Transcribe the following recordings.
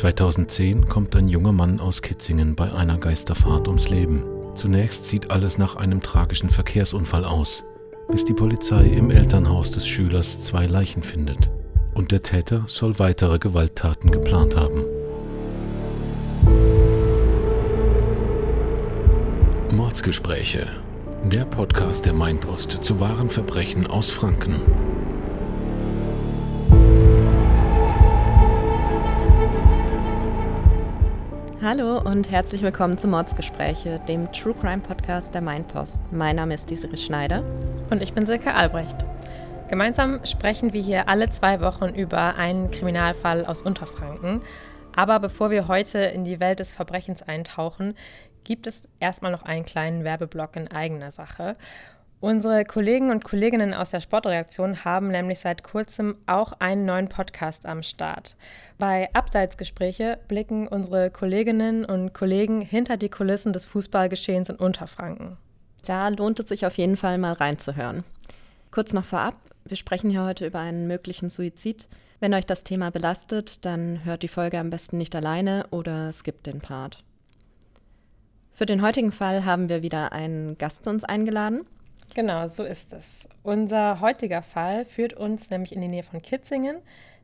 2010 kommt ein junger Mann aus Kitzingen bei einer Geisterfahrt ums Leben. Zunächst sieht alles nach einem tragischen Verkehrsunfall aus, bis die Polizei im Elternhaus des Schülers zwei Leichen findet. Und der Täter soll weitere Gewalttaten geplant haben. Mordsgespräche. Der Podcast der Mainpost zu wahren Verbrechen aus Franken. Hallo und herzlich willkommen zu Mordsgespräche, dem True Crime Podcast der Mainpost. Mein Name ist Desiree Schneider. Und ich bin Silke Albrecht. Gemeinsam sprechen wir hier alle zwei Wochen über einen Kriminalfall aus Unterfranken. Aber bevor wir heute in die Welt des Verbrechens eintauchen, gibt es erstmal noch einen kleinen Werbeblock in eigener Sache. Unsere Kollegen und Kolleginnen aus der Sportredaktion haben nämlich seit kurzem auch einen neuen Podcast am Start. Bei Abseitsgespräche blicken unsere Kolleginnen und Kollegen hinter die Kulissen des Fußballgeschehens in Unterfranken. Da lohnt es sich auf jeden Fall mal reinzuhören. Kurz noch vorab, wir sprechen hier heute über einen möglichen Suizid. Wenn euch das Thema belastet, dann hört die Folge am besten nicht alleine oder skippt den Part. Für den heutigen Fall haben wir wieder einen Gast zu uns eingeladen. Genau, so ist es. Unser heutiger Fall führt uns nämlich in die Nähe von Kitzingen.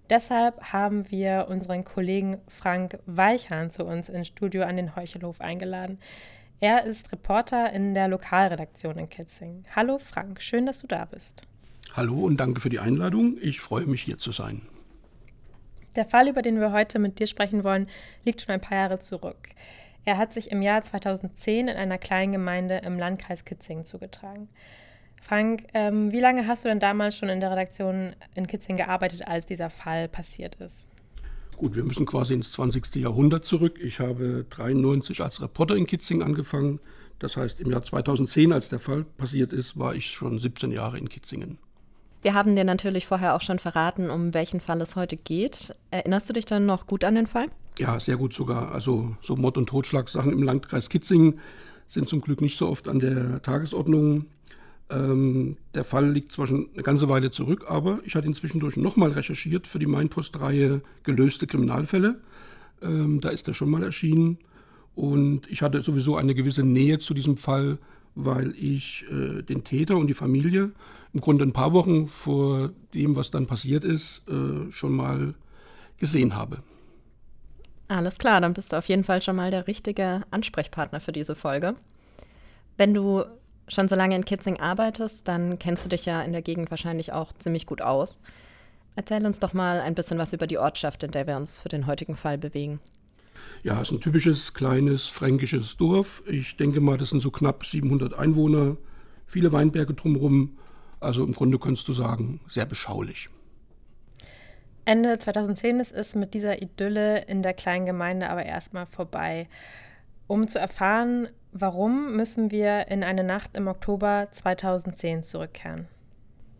Deshalb haben wir unseren Kollegen Frank Weichhahn zu uns ins Studio an den Heuchelhof eingeladen. Er ist Reporter in der Lokalredaktion in Kitzingen. Hallo Frank, schön, dass du da bist. Hallo und danke für die Einladung. Ich freue mich hier zu sein. Der Fall, über den wir heute mit dir sprechen wollen, liegt schon ein paar Jahre zurück. Er hat sich im Jahr 2010 in einer kleinen Gemeinde im Landkreis Kitzingen zugetragen. Frank, ähm, wie lange hast du denn damals schon in der Redaktion in Kitzingen gearbeitet, als dieser Fall passiert ist? Gut, wir müssen quasi ins 20. Jahrhundert zurück. Ich habe 93 als Reporter in Kitzingen angefangen. Das heißt, im Jahr 2010, als der Fall passiert ist, war ich schon 17 Jahre in Kitzingen. Wir haben dir natürlich vorher auch schon verraten, um welchen Fall es heute geht. Erinnerst du dich dann noch gut an den Fall? Ja, sehr gut sogar. Also so Mord- und Totschlagsachen im Landkreis Kitzingen sind zum Glück nicht so oft an der Tagesordnung. Ähm, der Fall liegt zwar schon eine ganze Weile zurück, aber ich hatte inzwischen durch nochmal recherchiert für die Mainpost-Reihe gelöste Kriminalfälle. Ähm, da ist er schon mal erschienen. Und ich hatte sowieso eine gewisse Nähe zu diesem Fall, weil ich äh, den Täter und die Familie im Grunde ein paar Wochen vor dem, was dann passiert ist, äh, schon mal gesehen habe. Alles klar, dann bist du auf jeden Fall schon mal der richtige Ansprechpartner für diese Folge. Wenn du schon so lange in Kitzing arbeitest, dann kennst du dich ja in der Gegend wahrscheinlich auch ziemlich gut aus. Erzähl uns doch mal ein bisschen was über die Ortschaft, in der wir uns für den heutigen Fall bewegen. Ja, es ist ein typisches kleines fränkisches Dorf. Ich denke mal, das sind so knapp 700 Einwohner, viele Weinberge drumherum. Also im Grunde könntest du sagen, sehr beschaulich. Ende 2010 ist es mit dieser Idylle in der kleinen Gemeinde aber erstmal vorbei. Um zu erfahren, warum, müssen wir in eine Nacht im Oktober 2010 zurückkehren.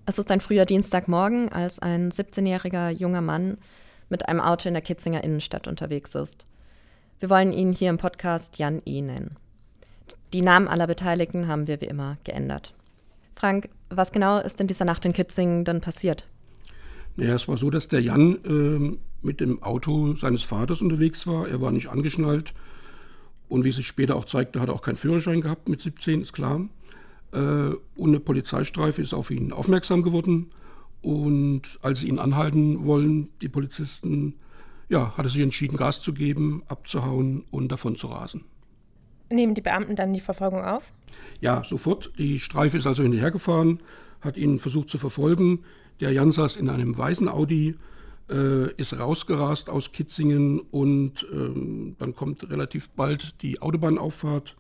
Es ist ein früher Dienstagmorgen, als ein 17-jähriger junger Mann mit einem Auto in der Kitzinger Innenstadt unterwegs ist. Wir wollen ihn hier im Podcast Jan E. nennen. Die Namen aller Beteiligten haben wir wie immer geändert. Frank, was genau ist in dieser Nacht in Kitzingen denn passiert? Naja, es war so, dass der Jan äh, mit dem Auto seines Vaters unterwegs war. Er war nicht angeschnallt. Und wie sich später auch zeigte, hat er auch keinen Führerschein gehabt mit 17, ist klar. Äh, und eine Polizeistreife ist auf ihn aufmerksam geworden. Und als sie ihn anhalten wollen, die Polizisten, ja, hat er sich entschieden, Gas zu geben, abzuhauen und davon zu rasen. Nehmen die Beamten dann die Verfolgung auf? Ja, sofort. Die Streife ist also hinterhergefahren, hat ihn versucht zu verfolgen. Der Jan saß in einem weißen Audi, äh, ist rausgerast aus Kitzingen und ähm, dann kommt relativ bald die Autobahnauffahrt.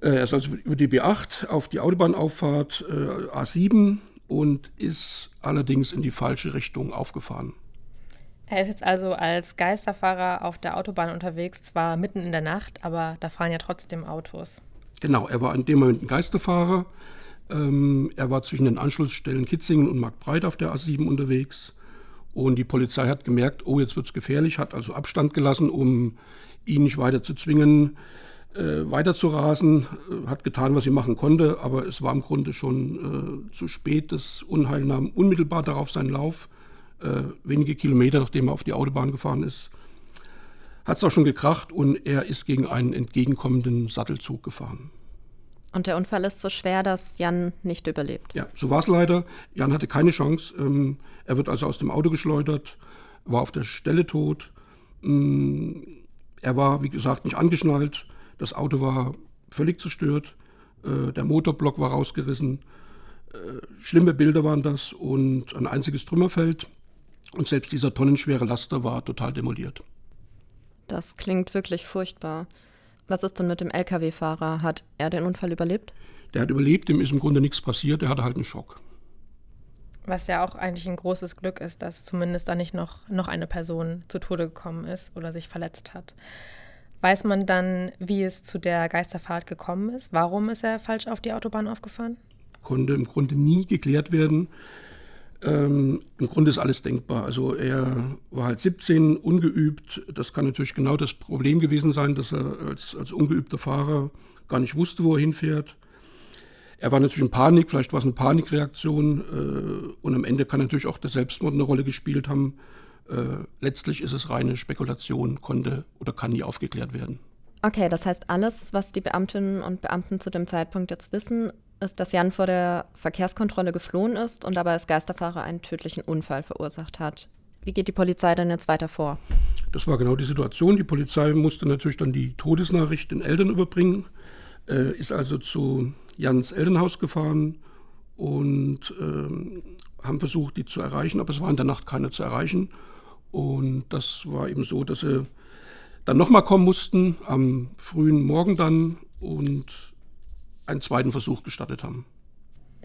Äh, er ist also über die B8 auf die Autobahnauffahrt äh, A7 und ist allerdings in die falsche Richtung aufgefahren. Er ist jetzt also als Geisterfahrer auf der Autobahn unterwegs, zwar mitten in der Nacht, aber da fahren ja trotzdem Autos. Genau, er war in dem Moment ein Geisterfahrer. Ähm, er war zwischen den Anschlussstellen Kitzingen und Marktbreit auf der A7 unterwegs. Und die Polizei hat gemerkt, oh, jetzt wird es gefährlich, hat also Abstand gelassen, um ihn nicht weiter zu zwingen, äh, weiter zu rasen, äh, hat getan, was sie machen konnte, aber es war im Grunde schon äh, zu spät. Das Unheil nahm unmittelbar darauf seinen Lauf, äh, wenige Kilometer nachdem er auf die Autobahn gefahren ist. hat es auch schon gekracht und er ist gegen einen entgegenkommenden Sattelzug gefahren. Und der Unfall ist so schwer, dass Jan nicht überlebt. Ja, so war es leider. Jan hatte keine Chance. Ähm, er wird also aus dem Auto geschleudert, war auf der Stelle tot. Ähm, er war, wie gesagt, nicht angeschnallt. Das Auto war völlig zerstört. Äh, der Motorblock war rausgerissen. Äh, schlimme Bilder waren das und ein einziges Trümmerfeld. Und selbst dieser tonnenschwere Laster war total demoliert. Das klingt wirklich furchtbar. Was ist denn mit dem Lkw-Fahrer? Hat er den Unfall überlebt? Der hat überlebt, ihm ist im Grunde nichts passiert, der hatte halt einen Schock. Was ja auch eigentlich ein großes Glück ist, dass zumindest da nicht noch, noch eine Person zu Tode gekommen ist oder sich verletzt hat. Weiß man dann, wie es zu der Geisterfahrt gekommen ist? Warum ist er falsch auf die Autobahn aufgefahren? Konnte im Grunde nie geklärt werden. Ähm, Im Grunde ist alles denkbar. Also er war halt 17, ungeübt. Das kann natürlich genau das Problem gewesen sein, dass er als, als ungeübter Fahrer gar nicht wusste, wo er hinfährt. Er war natürlich in Panik, vielleicht war es eine Panikreaktion äh, und am Ende kann natürlich auch der Selbstmord eine Rolle gespielt haben. Äh, letztlich ist es reine Spekulation, konnte oder kann nie aufgeklärt werden. Okay, das heißt, alles, was die Beamtinnen und Beamten zu dem Zeitpunkt jetzt wissen, ist, dass Jan vor der Verkehrskontrolle geflohen ist und dabei als Geisterfahrer einen tödlichen Unfall verursacht hat. Wie geht die Polizei denn jetzt weiter vor? Das war genau die Situation. Die Polizei musste natürlich dann die Todesnachricht den Eltern überbringen, äh, ist also zu Jans Elternhaus gefahren und äh, haben versucht, die zu erreichen, aber es war in der Nacht keiner zu erreichen. Und das war eben so, dass sie dann nochmal kommen mussten, am frühen Morgen dann und einen zweiten Versuch gestattet haben.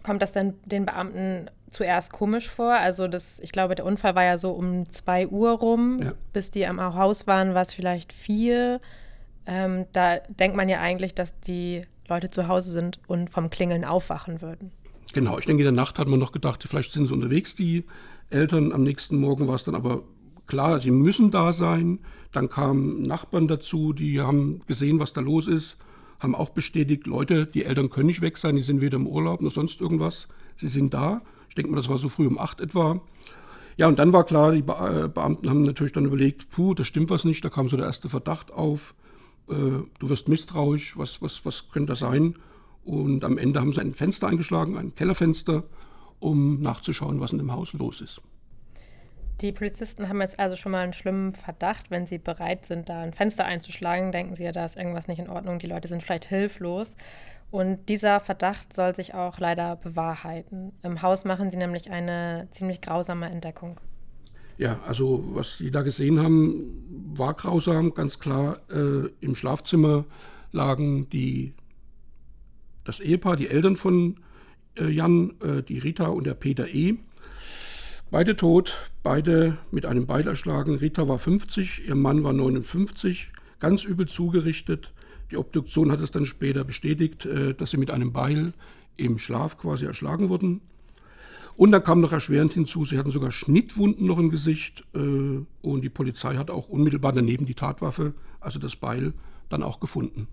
Kommt das denn den Beamten zuerst komisch vor? Also das, ich glaube, der Unfall war ja so um 2 Uhr rum. Ja. Bis die am Haus waren, war es vielleicht vier. Ähm, da denkt man ja eigentlich, dass die Leute zu Hause sind und vom Klingeln aufwachen würden. Genau, ich denke, in der Nacht hat man noch gedacht, vielleicht sind sie unterwegs, die Eltern. Am nächsten Morgen war es dann aber klar, sie müssen da sein. Dann kamen Nachbarn dazu, die haben gesehen, was da los ist haben auch bestätigt, Leute, die Eltern können nicht weg sein, die sind weder im Urlaub noch sonst irgendwas. Sie sind da. Ich denke mal, das war so früh um acht etwa. Ja, und dann war klar, die Be äh, Beamten haben natürlich dann überlegt, puh, das stimmt was nicht, da kam so der erste Verdacht auf, äh, du wirst misstrauisch, was, was, was könnte das sein? Und am Ende haben sie ein Fenster eingeschlagen, ein Kellerfenster, um nachzuschauen, was in dem Haus los ist. Die Polizisten haben jetzt also schon mal einen schlimmen Verdacht. Wenn sie bereit sind, da ein Fenster einzuschlagen, denken sie ja, da ist irgendwas nicht in Ordnung. Die Leute sind vielleicht hilflos. Und dieser Verdacht soll sich auch leider bewahrheiten. Im Haus machen sie nämlich eine ziemlich grausame Entdeckung. Ja, also was Sie da gesehen haben, war grausam, ganz klar. Äh, Im Schlafzimmer lagen die, das Ehepaar, die Eltern von äh, Jan, äh, die Rita und der Peter E. Beide tot, beide mit einem Beil erschlagen. Rita war 50, ihr Mann war 59, ganz übel zugerichtet. Die Obduktion hat es dann später bestätigt, äh, dass sie mit einem Beil im Schlaf quasi erschlagen wurden. Und dann kam noch erschwerend hinzu, sie hatten sogar Schnittwunden noch im Gesicht äh, und die Polizei hat auch unmittelbar daneben die Tatwaffe, also das Beil, dann auch gefunden.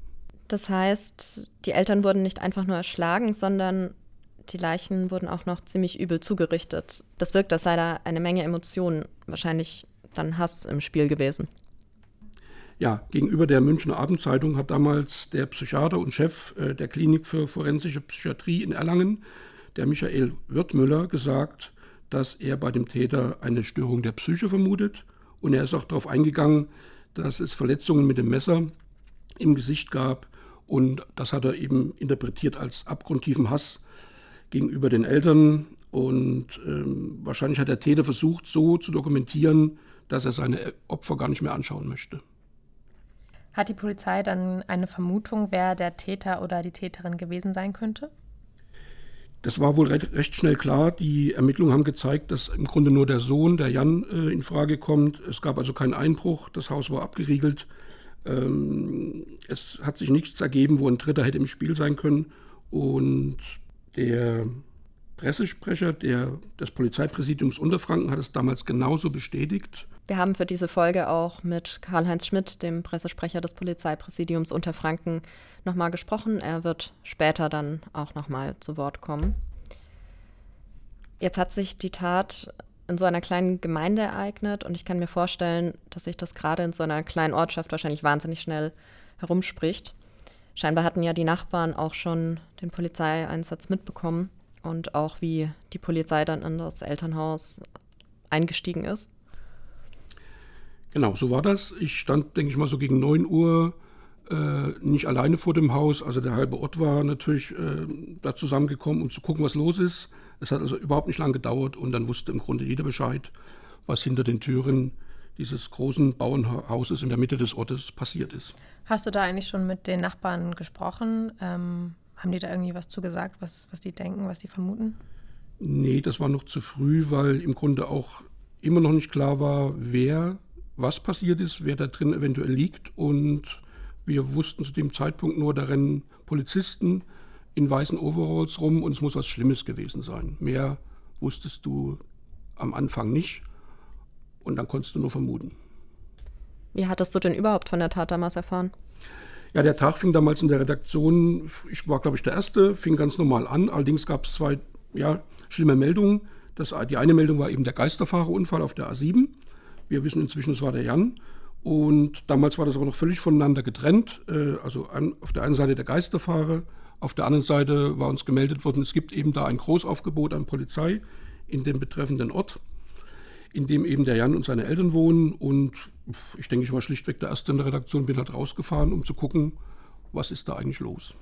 Das heißt, die Eltern wurden nicht einfach nur erschlagen, sondern die Leichen wurden auch noch ziemlich übel zugerichtet. Das wirkt, als sei da eine Menge Emotionen, wahrscheinlich dann Hass im Spiel gewesen. Ja, gegenüber der Münchner Abendzeitung hat damals der Psychiater und Chef äh, der Klinik für forensische Psychiatrie in Erlangen, der Michael Wirtmüller, gesagt, dass er bei dem Täter eine Störung der Psyche vermutet. Und er ist auch darauf eingegangen, dass es Verletzungen mit dem Messer im Gesicht gab. Und das hat er eben interpretiert als abgrundtiefen Hass gegenüber den Eltern. Und ähm, wahrscheinlich hat der Täter versucht, so zu dokumentieren, dass er seine Opfer gar nicht mehr anschauen möchte. Hat die Polizei dann eine Vermutung, wer der Täter oder die Täterin gewesen sein könnte? Das war wohl recht, recht schnell klar. Die Ermittlungen haben gezeigt, dass im Grunde nur der Sohn, der Jan, äh, in Frage kommt. Es gab also keinen Einbruch, das Haus war abgeriegelt. Ähm, es hat sich nichts ergeben, wo ein Dritter hätte im Spiel sein können. Und der Pressesprecher der, des Polizeipräsidiums Unterfranken hat es damals genauso bestätigt. Wir haben für diese Folge auch mit Karl-Heinz Schmidt, dem Pressesprecher des Polizeipräsidiums Unterfranken, nochmal gesprochen. Er wird später dann auch nochmal zu Wort kommen. Jetzt hat sich die Tat in so einer kleinen Gemeinde ereignet und ich kann mir vorstellen, dass sich das gerade in so einer kleinen Ortschaft wahrscheinlich wahnsinnig schnell herumspricht. Scheinbar hatten ja die Nachbarn auch schon den Polizeieinsatz mitbekommen und auch wie die Polizei dann in das Elternhaus eingestiegen ist. Genau, so war das. Ich stand, denke ich mal, so gegen 9 Uhr äh, nicht alleine vor dem Haus. Also der halbe Ort war natürlich äh, da zusammengekommen, um zu gucken, was los ist. Es hat also überhaupt nicht lange gedauert und dann wusste im Grunde jeder Bescheid, was hinter den Türen dieses großen Bauernhauses in der Mitte des Ortes passiert ist. Hast du da eigentlich schon mit den Nachbarn gesprochen? Ähm, haben die da irgendwie was zugesagt, was, was die denken, was sie vermuten? Nee, das war noch zu früh, weil im Grunde auch immer noch nicht klar war, wer was passiert ist, wer da drin eventuell liegt. Und wir wussten zu dem Zeitpunkt nur, da rennen Polizisten in weißen Overalls rum und es muss was Schlimmes gewesen sein. Mehr wusstest du am Anfang nicht und dann konntest du nur vermuten. Wie hattest du denn überhaupt von der Tat damals erfahren? Ja, der Tag fing damals in der Redaktion, ich war glaube ich der Erste, fing ganz normal an. Allerdings gab es zwei ja, schlimme Meldungen. Das, die eine Meldung war eben der Geisterfahrerunfall auf der A7. Wir wissen inzwischen, es war der Jan. Und damals war das aber noch völlig voneinander getrennt. Äh, also auf der einen Seite der Geisterfahrer, auf der anderen Seite war uns gemeldet worden, es gibt eben da ein Großaufgebot an Polizei in dem betreffenden Ort, in dem eben der Jan und seine Eltern wohnen. Und ich denke, ich war schlichtweg der Erste in der Redaktion, bin halt rausgefahren, um zu gucken, was ist da eigentlich los.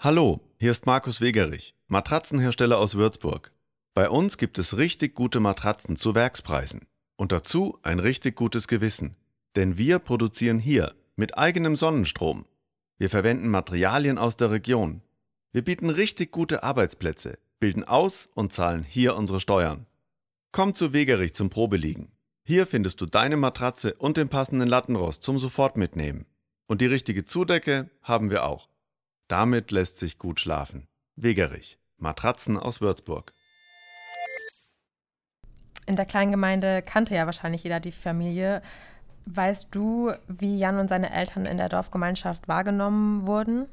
Hallo, hier ist Markus Wegerich, Matratzenhersteller aus Würzburg. Bei uns gibt es richtig gute Matratzen zu Werkspreisen. Und dazu ein richtig gutes Gewissen. Denn wir produzieren hier mit eigenem Sonnenstrom. Wir verwenden Materialien aus der Region. Wir bieten richtig gute Arbeitsplätze, bilden aus und zahlen hier unsere Steuern. Komm zu Wegerich zum Probeliegen. Hier findest du deine Matratze und den passenden Lattenrost zum sofort mitnehmen. Und die richtige Zudecke haben wir auch. Damit lässt sich gut schlafen. Wegerich. Matratzen aus Würzburg. In der kleinen Gemeinde kannte ja wahrscheinlich jeder die Familie. Weißt du, wie Jan und seine Eltern in der Dorfgemeinschaft wahrgenommen wurden?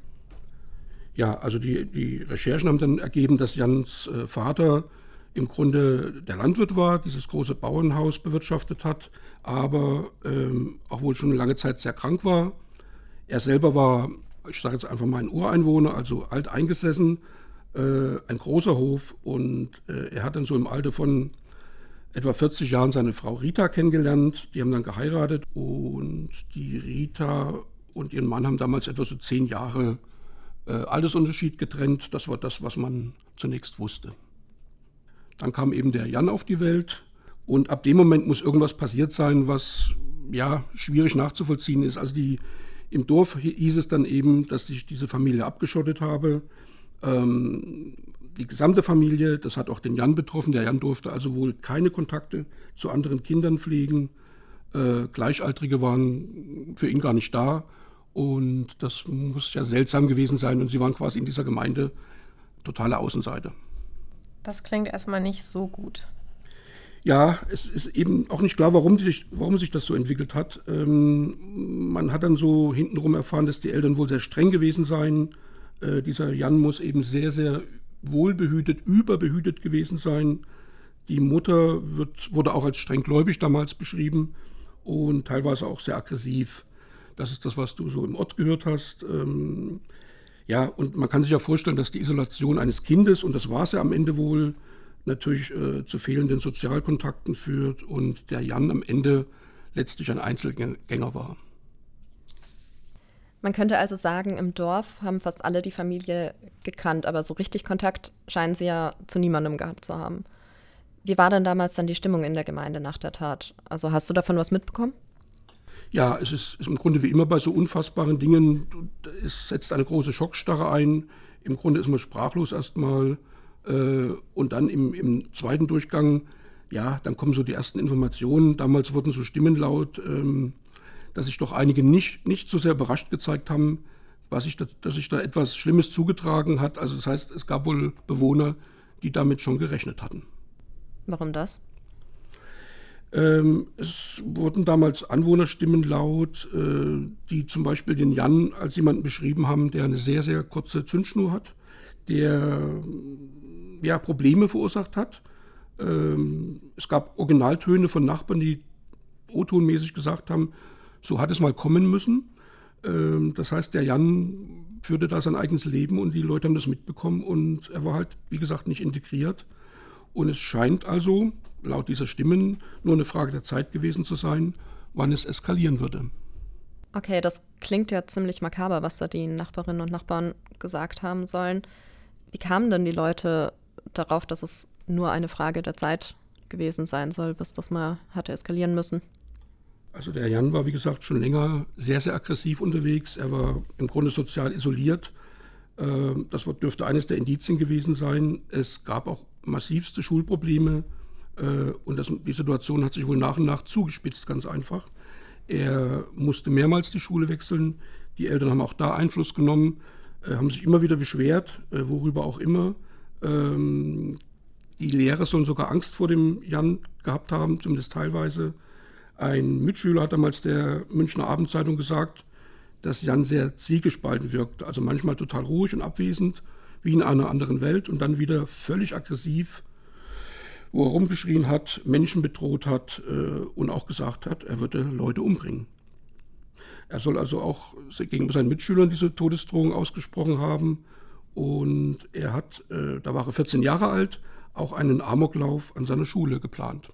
Ja, also die, die Recherchen haben dann ergeben, dass Jans äh, Vater im Grunde der Landwirt war, dieses große Bauernhaus bewirtschaftet hat, aber ähm, auch wohl schon lange Zeit sehr krank war. Er selber war, ich sage jetzt einfach mal ein Ureinwohner, also alt eingesessen, äh, ein großer Hof und äh, er hat dann so im Alter von etwa 40 Jahren seine Frau Rita kennengelernt. Die haben dann geheiratet und die Rita und ihren Mann haben damals etwa so zehn Jahre äh, Altersunterschied getrennt. Das war das, was man zunächst wusste. Dann kam eben der Jan auf die Welt und ab dem Moment muss irgendwas passiert sein, was ja schwierig nachzuvollziehen ist. Also die, im Dorf hieß es dann eben, dass sich diese Familie abgeschottet habe. Ähm, die gesamte Familie, das hat auch den Jan betroffen. Der Jan durfte also wohl keine Kontakte zu anderen Kindern pflegen. Äh, Gleichaltrige waren für ihn gar nicht da. Und das muss ja seltsam gewesen sein. Und sie waren quasi in dieser Gemeinde totale Außenseite. Das klingt erstmal nicht so gut. Ja, es ist eben auch nicht klar, warum sich, warum sich das so entwickelt hat. Ähm, man hat dann so hintenrum erfahren, dass die Eltern wohl sehr streng gewesen seien. Äh, dieser Jan muss eben sehr, sehr wohlbehütet, überbehütet gewesen sein. Die Mutter wird, wurde auch als strenggläubig damals beschrieben und teilweise auch sehr aggressiv. Das ist das, was du so im Ort gehört hast. Ähm, ja, und man kann sich ja vorstellen, dass die Isolation eines Kindes, und das war es ja am Ende wohl, natürlich äh, zu fehlenden Sozialkontakten führt und der Jan am Ende letztlich ein Einzelgänger war. Man könnte also sagen, im Dorf haben fast alle die Familie gekannt, aber so richtig Kontakt scheinen sie ja zu niemandem gehabt zu haben. Wie war denn damals dann die Stimmung in der Gemeinde nach der Tat? Also hast du davon was mitbekommen? Ja, es ist, ist im Grunde wie immer bei so unfassbaren Dingen, es setzt eine große Schockstarre ein. Im Grunde ist man sprachlos erstmal. Äh, und dann im, im, zweiten Durchgang, ja, dann kommen so die ersten Informationen. Damals wurden so Stimmen laut. Ähm, dass sich doch einige nicht, nicht so sehr überrascht gezeigt haben, was sich da, dass sich da etwas Schlimmes zugetragen hat. Also das heißt, es gab wohl Bewohner, die damit schon gerechnet hatten. Warum das? Ähm, es wurden damals Anwohnerstimmen laut, äh, die zum Beispiel den Jan als jemanden beschrieben haben, der eine sehr, sehr kurze Zündschnur hat, der ja Probleme verursacht hat. Ähm, es gab Originaltöne von Nachbarn, die O-tonmäßig gesagt haben, so hat es mal kommen müssen. Ähm, das heißt, der Jan führte da sein eigenes Leben und die Leute haben das mitbekommen und er war halt, wie gesagt, nicht integriert. Und es scheint also, laut dieser Stimmen, nur eine Frage der Zeit gewesen zu sein, wann es eskalieren würde. Okay, das klingt ja ziemlich makaber, was da die Nachbarinnen und Nachbarn gesagt haben sollen. Wie kamen denn die Leute darauf, dass es nur eine Frage der Zeit gewesen sein soll, bis das mal hatte eskalieren müssen? Also der Jan war, wie gesagt, schon länger sehr, sehr aggressiv unterwegs. Er war im Grunde sozial isoliert. Ähm, das dürfte eines der Indizien gewesen sein. Es gab auch massivste Schulprobleme und das, die Situation hat sich wohl nach und nach zugespitzt, ganz einfach. Er musste mehrmals die Schule wechseln. Die Eltern haben auch da Einfluss genommen, äh, haben sich immer wieder beschwert, äh, worüber auch immer. Ähm, die Lehrer sollen sogar Angst vor dem Jan gehabt haben, zumindest teilweise. Ein Mitschüler hat damals der Münchner Abendzeitung gesagt, dass Jan sehr zwiegespalten wirkt, also manchmal total ruhig und abwesend, wie in einer anderen Welt und dann wieder völlig aggressiv wo er rumgeschrien hat, Menschen bedroht hat äh, und auch gesagt hat, er würde Leute umbringen. Er soll also auch gegenüber seinen Mitschülern diese Todesdrohung ausgesprochen haben. Und er hat, äh, da war er 14 Jahre alt, auch einen Amoklauf an seiner Schule geplant.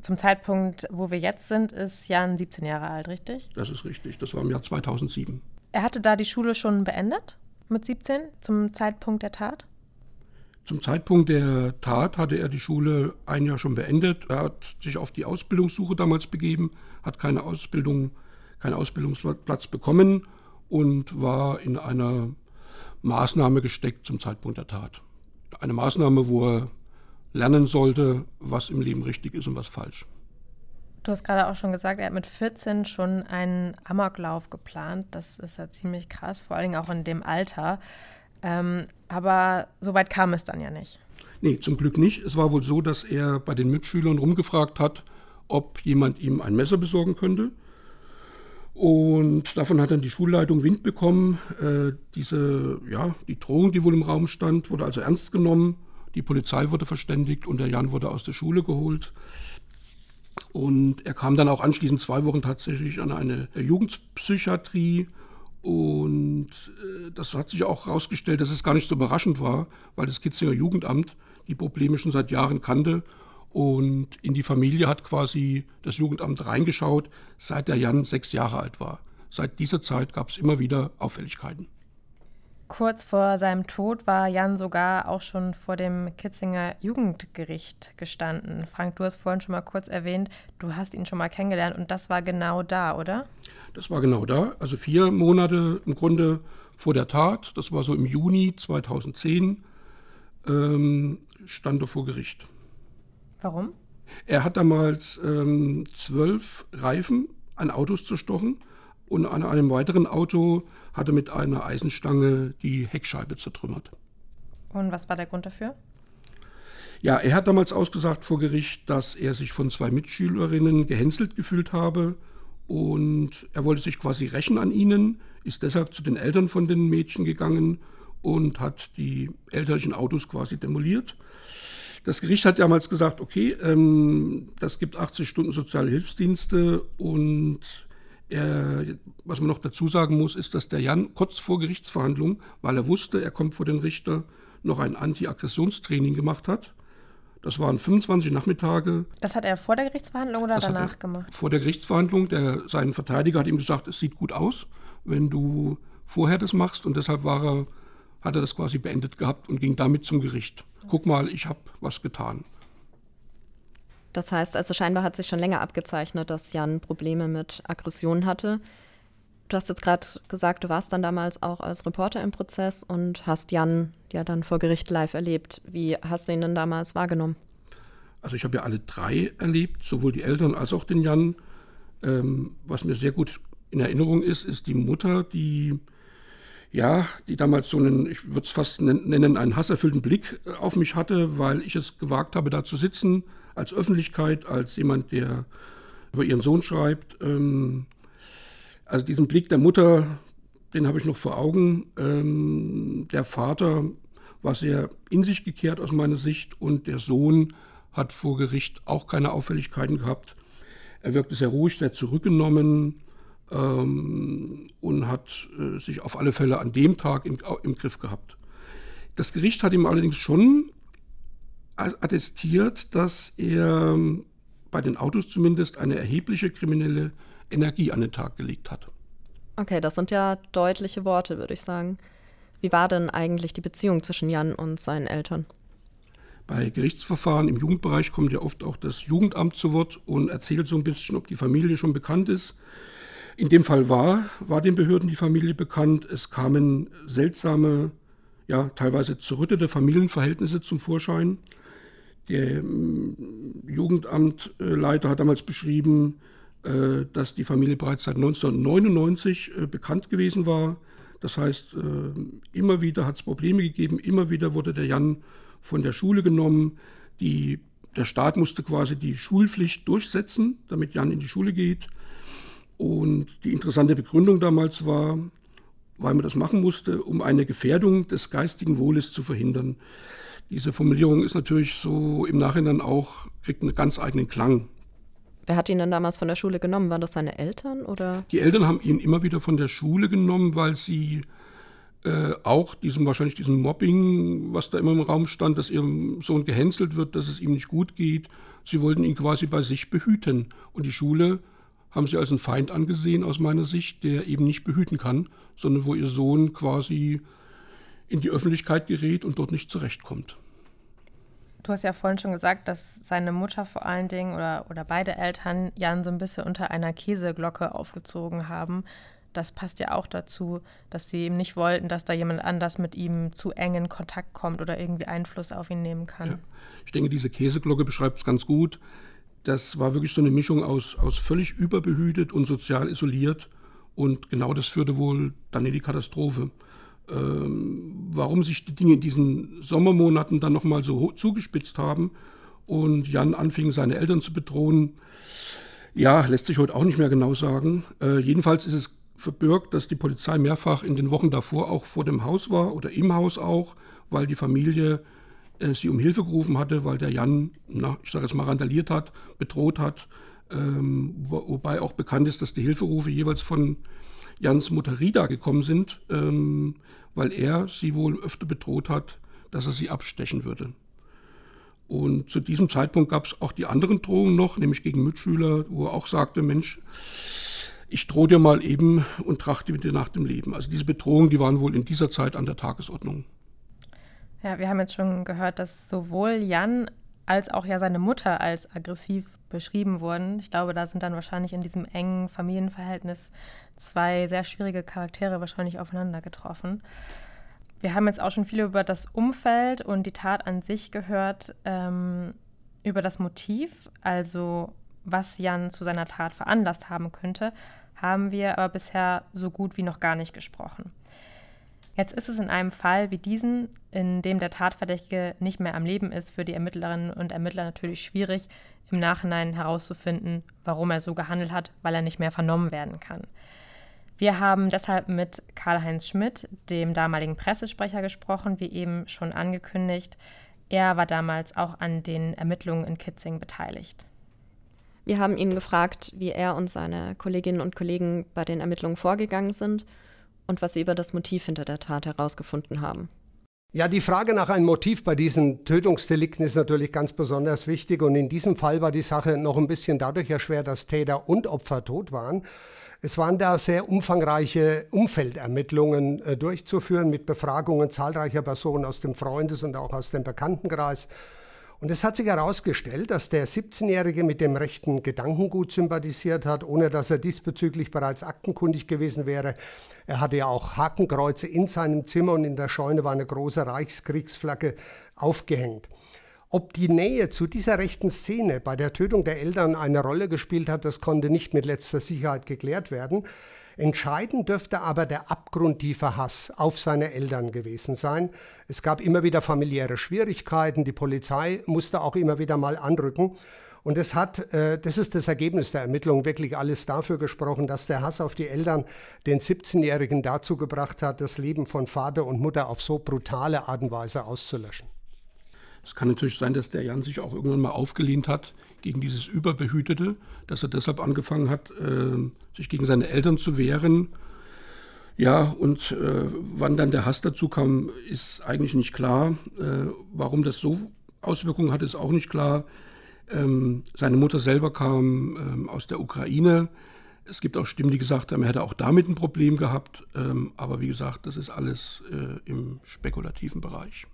Zum Zeitpunkt, wo wir jetzt sind, ist Jan 17 Jahre alt, richtig? Das ist richtig. Das war im Jahr 2007. Er hatte da die Schule schon beendet mit 17 zum Zeitpunkt der Tat? Zum Zeitpunkt der Tat hatte er die Schule ein Jahr schon beendet. Er hat sich auf die Ausbildungssuche damals begeben, hat keine Ausbildung, keinen Ausbildungsplatz bekommen und war in einer Maßnahme gesteckt zum Zeitpunkt der Tat. Eine Maßnahme, wo er lernen sollte, was im Leben richtig ist und was falsch. Du hast gerade auch schon gesagt, er hat mit 14 schon einen Amoklauf geplant. Das ist ja ziemlich krass, vor Dingen auch in dem Alter. Ähm, aber so weit kam es dann ja nicht. Nee, zum Glück nicht. Es war wohl so, dass er bei den Mitschülern rumgefragt hat, ob jemand ihm ein Messer besorgen könnte. Und davon hat dann die Schulleitung Wind bekommen. Äh, diese, ja, die Drohung, die wohl im Raum stand, wurde also ernst genommen. Die Polizei wurde verständigt und der Jan wurde aus der Schule geholt. Und er kam dann auch anschließend zwei Wochen tatsächlich an eine Jugendpsychiatrie und äh, das hat sich auch herausgestellt, dass es gar nicht so überraschend war, weil das Kitzinger Jugendamt die Probleme schon seit Jahren kannte. Und in die Familie hat quasi das Jugendamt reingeschaut, seit der Jan sechs Jahre alt war. Seit dieser Zeit gab es immer wieder Auffälligkeiten. Kurz vor seinem Tod war Jan sogar auch schon vor dem Kitzinger Jugendgericht gestanden. Frank, du hast vorhin schon mal kurz erwähnt, du hast ihn schon mal kennengelernt und das war genau da, oder? Das war genau da, also vier Monate im Grunde vor der Tat, das war so im Juni 2010, ähm, stand er vor Gericht. Warum? Er hat damals ähm, zwölf Reifen an Autos zerstochen und an einem weiteren Auto hatte mit einer Eisenstange die Heckscheibe zertrümmert. Und was war der Grund dafür? Ja, er hat damals ausgesagt vor Gericht, dass er sich von zwei Mitschülerinnen gehänselt gefühlt habe und er wollte sich quasi rächen an ihnen, ist deshalb zu den Eltern von den Mädchen gegangen und hat die elterlichen Autos quasi demoliert. Das Gericht hat damals gesagt, okay, ähm, das gibt 80 Stunden soziale Hilfsdienste und er, was man noch dazu sagen muss, ist, dass der Jan kurz vor Gerichtsverhandlung, weil er wusste, er kommt vor den Richter, noch ein Anti-Aggressionstraining gemacht hat. Das waren 25 Nachmittage. Das hat er vor der Gerichtsverhandlung oder danach gemacht? Vor der Gerichtsverhandlung. Der, sein Verteidiger hat ihm gesagt, es sieht gut aus, wenn du vorher das machst. Und deshalb war er, hat er das quasi beendet gehabt und ging damit zum Gericht. Guck mal, ich habe was getan. Das heißt, also scheinbar hat sich schon länger abgezeichnet, dass Jan Probleme mit Aggressionen hatte. Du hast jetzt gerade gesagt, du warst dann damals auch als Reporter im Prozess und hast Jan ja dann vor Gericht live erlebt. Wie hast du ihn denn damals wahrgenommen? Also ich habe ja alle drei erlebt, sowohl die Eltern als auch den Jan. Ähm, was mir sehr gut in Erinnerung ist, ist die Mutter, die ja, die damals so einen, ich würde es fast nennen, einen hasserfüllten Blick auf mich hatte, weil ich es gewagt habe, da zu sitzen, als Öffentlichkeit, als jemand, der über ihren Sohn schreibt. Ähm, also diesen Blick der Mutter, den habe ich noch vor Augen. Ähm, der Vater war sehr in sich gekehrt aus meiner Sicht und der Sohn hat vor Gericht auch keine Auffälligkeiten gehabt. Er wirkte sehr ruhig, sehr zurückgenommen ähm, und hat äh, sich auf alle Fälle an dem Tag in, im Griff gehabt. Das Gericht hat ihm allerdings schon attestiert, dass er ähm, bei den Autos zumindest eine erhebliche kriminelle Energie an den Tag gelegt hat. Okay, das sind ja deutliche Worte, würde ich sagen. Wie war denn eigentlich die Beziehung zwischen Jan und seinen Eltern? Bei Gerichtsverfahren im Jugendbereich kommt ja oft auch das Jugendamt zu Wort und erzählt so ein bisschen, ob die Familie schon bekannt ist. In dem Fall war, war den Behörden die Familie bekannt. Es kamen seltsame, ja, teilweise zerrüttete Familienverhältnisse zum Vorschein. Der ähm, Jugendamtleiter hat damals beschrieben, äh, dass die Familie bereits seit 1999 äh, bekannt gewesen war. Das heißt, äh, immer wieder hat es Probleme gegeben, immer wieder wurde der Jan von der Schule genommen. Die, der Staat musste quasi die Schulpflicht durchsetzen, damit Jan in die Schule geht. Und die interessante Begründung damals war, weil man das machen musste, um eine Gefährdung des geistigen Wohles zu verhindern. Diese Formulierung ist natürlich so im Nachhinein auch, kriegt einen ganz eigenen Klang. Wer hat ihn denn damals von der Schule genommen? Waren das seine Eltern oder? Die Eltern haben ihn immer wieder von der Schule genommen, weil sie äh, auch diesem wahrscheinlich diesem Mobbing, was da immer im Raum stand, dass ihrem Sohn gehänselt wird, dass es ihm nicht gut geht. Sie wollten ihn quasi bei sich behüten. Und die Schule haben sie als einen Feind angesehen aus meiner Sicht, der eben nicht behüten kann, sondern wo ihr Sohn quasi in die Öffentlichkeit gerät und dort nicht zurechtkommt. Du hast ja vorhin schon gesagt, dass seine Mutter vor allen Dingen oder, oder beide Eltern Jan so ein bisschen unter einer Käseglocke aufgezogen haben. Das passt ja auch dazu, dass sie eben nicht wollten, dass da jemand anders mit ihm zu eng in Kontakt kommt oder irgendwie Einfluss auf ihn nehmen kann. Ja. Ich denke, diese Käseglocke beschreibt es ganz gut. Das war wirklich so eine Mischung aus, aus völlig überbehütet und sozial isoliert. Und genau das führte wohl dann in die Katastrophe warum sich die Dinge in diesen Sommermonaten dann nochmal so zugespitzt haben und Jan anfing, seine Eltern zu bedrohen. Ja, lässt sich heute auch nicht mehr genau sagen. Äh, jedenfalls ist es verbirgt, dass die Polizei mehrfach in den Wochen davor auch vor dem Haus war oder im Haus auch, weil die Familie äh, sie um Hilfe gerufen hatte, weil der Jan, na, ich sage jetzt mal, randaliert hat, bedroht hat. Ähm, wobei auch bekannt ist, dass die Hilferufe jeweils von Jans Mutter Rida gekommen sind, ähm, weil er sie wohl öfter bedroht hat, dass er sie abstechen würde. Und zu diesem Zeitpunkt gab es auch die anderen Drohungen noch, nämlich gegen Mitschüler, wo er auch sagte, Mensch, ich drohe dir mal eben und trachte mit dir nach dem Leben. Also diese Bedrohungen, die waren wohl in dieser Zeit an der Tagesordnung. Ja, wir haben jetzt schon gehört, dass sowohl Jan als auch ja seine Mutter als aggressiv beschrieben wurden. Ich glaube, da sind dann wahrscheinlich in diesem engen Familienverhältnis zwei sehr schwierige Charaktere wahrscheinlich aufeinander getroffen. Wir haben jetzt auch schon viel über das Umfeld und die Tat an sich gehört, ähm, über das Motiv, also was Jan zu seiner Tat veranlasst haben könnte, haben wir aber bisher so gut wie noch gar nicht gesprochen. Jetzt ist es in einem Fall wie diesen, in dem der Tatverdächtige nicht mehr am Leben ist, für die Ermittlerinnen und Ermittler natürlich schwierig, im Nachhinein herauszufinden, warum er so gehandelt hat, weil er nicht mehr vernommen werden kann. Wir haben deshalb mit Karl-Heinz Schmidt, dem damaligen Pressesprecher, gesprochen, wie eben schon angekündigt. Er war damals auch an den Ermittlungen in Kitzing beteiligt. Wir haben ihn gefragt, wie er und seine Kolleginnen und Kollegen bei den Ermittlungen vorgegangen sind und was sie über das Motiv hinter der Tat herausgefunden haben. Ja, die Frage nach einem Motiv bei diesen Tötungsdelikten ist natürlich ganz besonders wichtig. Und in diesem Fall war die Sache noch ein bisschen dadurch erschwert, dass Täter und Opfer tot waren. Es waren da sehr umfangreiche Umfeldermittlungen äh, durchzuführen mit Befragungen zahlreicher Personen aus dem Freundes- und auch aus dem Bekanntenkreis. Und es hat sich herausgestellt, dass der 17-Jährige mit dem rechten Gedankengut sympathisiert hat, ohne dass er diesbezüglich bereits aktenkundig gewesen wäre. Er hatte ja auch Hakenkreuze in seinem Zimmer und in der Scheune war eine große Reichskriegsflagge aufgehängt. Ob die Nähe zu dieser rechten Szene bei der Tötung der Eltern eine Rolle gespielt hat, das konnte nicht mit letzter Sicherheit geklärt werden. Entscheidend dürfte aber der abgrundtiefe Hass auf seine Eltern gewesen sein. Es gab immer wieder familiäre Schwierigkeiten, die Polizei musste auch immer wieder mal anrücken. Und es hat, äh, das ist das Ergebnis der Ermittlung, wirklich alles dafür gesprochen, dass der Hass auf die Eltern den 17-Jährigen dazu gebracht hat, das Leben von Vater und Mutter auf so brutale Art und Weise auszulöschen. Es kann natürlich sein, dass der Jan sich auch irgendwann mal aufgelehnt hat gegen dieses Überbehütete, dass er deshalb angefangen hat, äh, sich gegen seine Eltern zu wehren. Ja, und äh, wann dann der Hass dazu kam, ist eigentlich nicht klar. Äh, warum das so Auswirkungen hat, ist auch nicht klar. Ähm, seine Mutter selber kam ähm, aus der Ukraine. Es gibt auch Stimmen, die gesagt haben, er hätte auch damit ein Problem gehabt. Ähm, aber wie gesagt, das ist alles äh, im spekulativen Bereich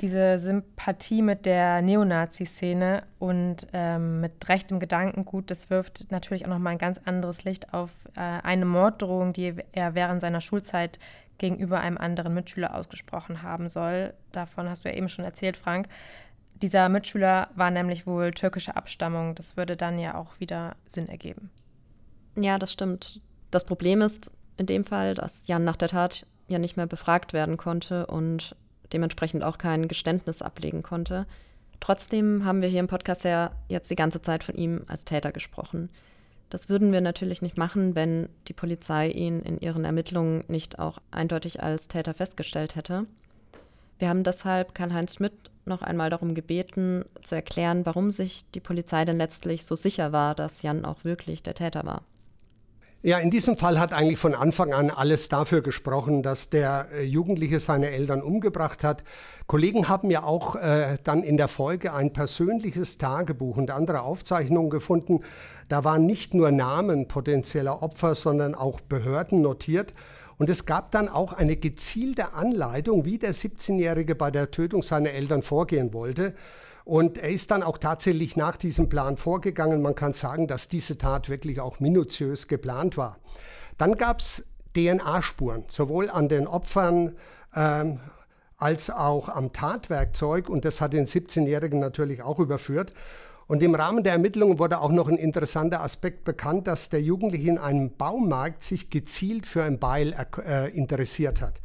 diese Sympathie mit der Neonazi-Szene und ähm, mit rechtem Gedankengut, das wirft natürlich auch nochmal ein ganz anderes Licht auf äh, eine Morddrohung, die er während seiner Schulzeit gegenüber einem anderen Mitschüler ausgesprochen haben soll. Davon hast du ja eben schon erzählt, Frank. Dieser Mitschüler war nämlich wohl türkischer Abstammung. Das würde dann ja auch wieder Sinn ergeben. Ja, das stimmt. Das Problem ist in dem Fall, dass Jan nach der Tat ja nicht mehr befragt werden konnte und dementsprechend auch kein Geständnis ablegen konnte. Trotzdem haben wir hier im Podcast ja jetzt die ganze Zeit von ihm als Täter gesprochen. Das würden wir natürlich nicht machen, wenn die Polizei ihn in ihren Ermittlungen nicht auch eindeutig als Täter festgestellt hätte. Wir haben deshalb Karl-Heinz Schmidt noch einmal darum gebeten, zu erklären, warum sich die Polizei denn letztlich so sicher war, dass Jan auch wirklich der Täter war. Ja, in diesem Fall hat eigentlich von Anfang an alles dafür gesprochen, dass der äh, Jugendliche seine Eltern umgebracht hat. Kollegen haben ja auch äh, dann in der Folge ein persönliches Tagebuch und andere Aufzeichnungen gefunden. Da waren nicht nur Namen potenzieller Opfer, sondern auch Behörden notiert. Und es gab dann auch eine gezielte Anleitung, wie der 17-Jährige bei der Tötung seiner Eltern vorgehen wollte. Und er ist dann auch tatsächlich nach diesem Plan vorgegangen. Man kann sagen, dass diese Tat wirklich auch minutiös geplant war. Dann gab es DNA-Spuren, sowohl an den Opfern ähm, als auch am Tatwerkzeug. Und das hat den 17-Jährigen natürlich auch überführt. Und im Rahmen der Ermittlungen wurde auch noch ein interessanter Aspekt bekannt, dass der Jugendliche in einem Baumarkt sich gezielt für ein Beil äh, interessiert hat.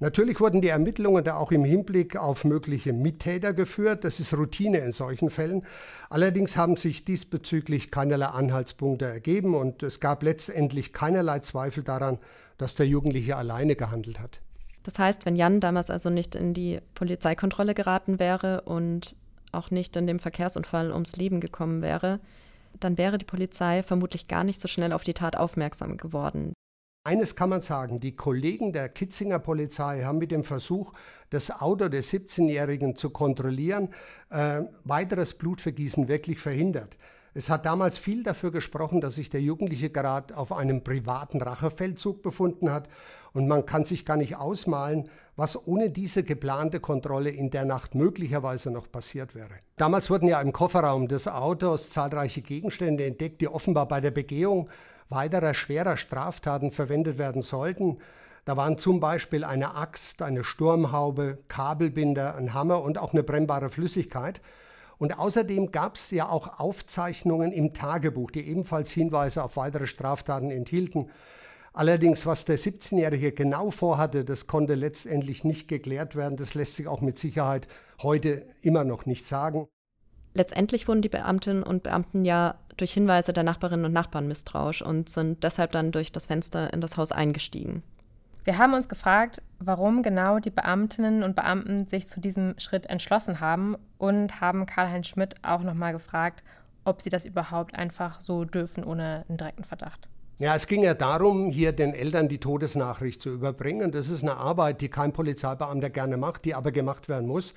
Natürlich wurden die Ermittlungen da auch im Hinblick auf mögliche Mittäter geführt. Das ist Routine in solchen Fällen. Allerdings haben sich diesbezüglich keinerlei Anhaltspunkte ergeben und es gab letztendlich keinerlei Zweifel daran, dass der Jugendliche alleine gehandelt hat. Das heißt, wenn Jan damals also nicht in die Polizeikontrolle geraten wäre und auch nicht in dem Verkehrsunfall ums Leben gekommen wäre, dann wäre die Polizei vermutlich gar nicht so schnell auf die Tat aufmerksam geworden. Eines kann man sagen, die Kollegen der Kitzinger Polizei haben mit dem Versuch, das Auto des 17-Jährigen zu kontrollieren, äh, weiteres Blutvergießen wirklich verhindert. Es hat damals viel dafür gesprochen, dass sich der Jugendliche gerade auf einem privaten Rachefeldzug befunden hat und man kann sich gar nicht ausmalen, was ohne diese geplante Kontrolle in der Nacht möglicherweise noch passiert wäre. Damals wurden ja im Kofferraum des Autos zahlreiche Gegenstände entdeckt, die offenbar bei der Begehung weiterer schwerer Straftaten verwendet werden sollten. Da waren zum Beispiel eine Axt, eine Sturmhaube, Kabelbinder, ein Hammer und auch eine brennbare Flüssigkeit. Und außerdem gab es ja auch Aufzeichnungen im Tagebuch, die ebenfalls Hinweise auf weitere Straftaten enthielten. Allerdings, was der 17-Jährige genau vorhatte, das konnte letztendlich nicht geklärt werden. Das lässt sich auch mit Sicherheit heute immer noch nicht sagen. Letztendlich wurden die Beamtinnen und Beamten ja durch Hinweise der Nachbarinnen und Nachbarn misstrauisch und sind deshalb dann durch das Fenster in das Haus eingestiegen. Wir haben uns gefragt, warum genau die Beamtinnen und Beamten sich zu diesem Schritt entschlossen haben und haben Karl-Heinz Schmidt auch nochmal gefragt, ob sie das überhaupt einfach so dürfen ohne einen direkten Verdacht. Ja, es ging ja darum, hier den Eltern die Todesnachricht zu überbringen. Das ist eine Arbeit, die kein Polizeibeamter gerne macht, die aber gemacht werden muss.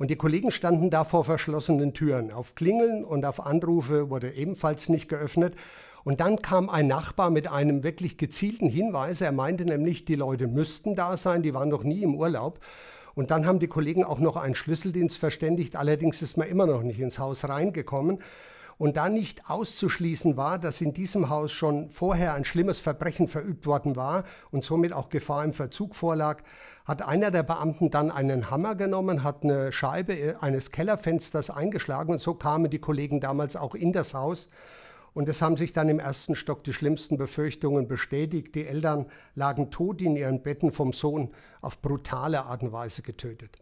Und die Kollegen standen da vor verschlossenen Türen. Auf Klingeln und auf Anrufe wurde ebenfalls nicht geöffnet. Und dann kam ein Nachbar mit einem wirklich gezielten Hinweis. Er meinte nämlich, die Leute müssten da sein, die waren noch nie im Urlaub. Und dann haben die Kollegen auch noch einen Schlüsseldienst verständigt. Allerdings ist man immer noch nicht ins Haus reingekommen. Und da nicht auszuschließen war, dass in diesem Haus schon vorher ein schlimmes Verbrechen verübt worden war und somit auch Gefahr im Verzug vorlag, hat einer der Beamten dann einen Hammer genommen, hat eine Scheibe äh, eines Kellerfensters eingeschlagen und so kamen die Kollegen damals auch in das Haus. Und es haben sich dann im ersten Stock die schlimmsten Befürchtungen bestätigt. Die Eltern lagen tot in ihren Betten vom Sohn auf brutale Art und Weise getötet.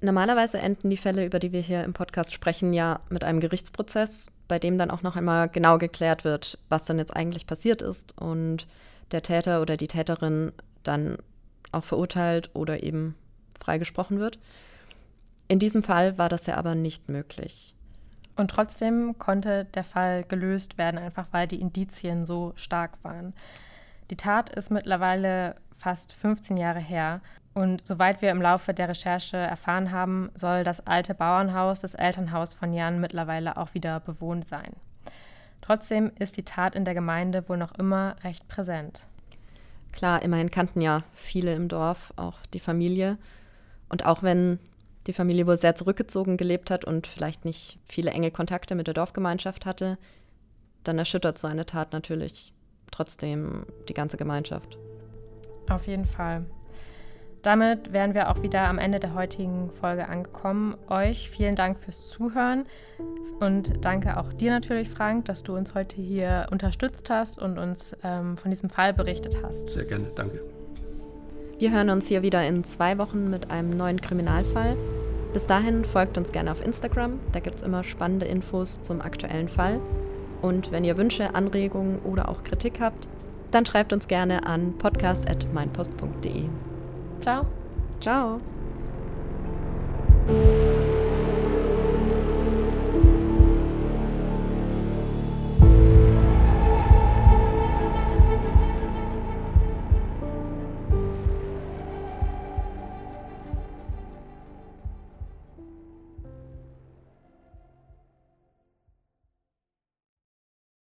Normalerweise enden die Fälle, über die wir hier im Podcast sprechen, ja mit einem Gerichtsprozess, bei dem dann auch noch einmal genau geklärt wird, was dann jetzt eigentlich passiert ist und der Täter oder die Täterin dann auch verurteilt oder eben freigesprochen wird. In diesem Fall war das ja aber nicht möglich. Und trotzdem konnte der Fall gelöst werden, einfach weil die Indizien so stark waren. Die Tat ist mittlerweile fast 15 Jahre her. Und soweit wir im Laufe der Recherche erfahren haben, soll das alte Bauernhaus, das Elternhaus von Jan, mittlerweile auch wieder bewohnt sein. Trotzdem ist die Tat in der Gemeinde wohl noch immer recht präsent. Klar, immerhin kannten ja viele im Dorf, auch die Familie. Und auch wenn die Familie wohl sehr zurückgezogen gelebt hat und vielleicht nicht viele enge Kontakte mit der Dorfgemeinschaft hatte, dann erschüttert so eine Tat natürlich trotzdem die ganze Gemeinschaft. Auf jeden Fall. Damit wären wir auch wieder am Ende der heutigen Folge angekommen. Euch vielen Dank fürs Zuhören und danke auch dir natürlich, Frank, dass du uns heute hier unterstützt hast und uns ähm, von diesem Fall berichtet hast. Sehr gerne, danke. Wir hören uns hier wieder in zwei Wochen mit einem neuen Kriminalfall. Bis dahin folgt uns gerne auf Instagram, da gibt es immer spannende Infos zum aktuellen Fall. Und wenn ihr Wünsche, Anregungen oder auch Kritik habt, dann schreibt uns gerne an podcast.meinpost.de. Ciao. Ciao.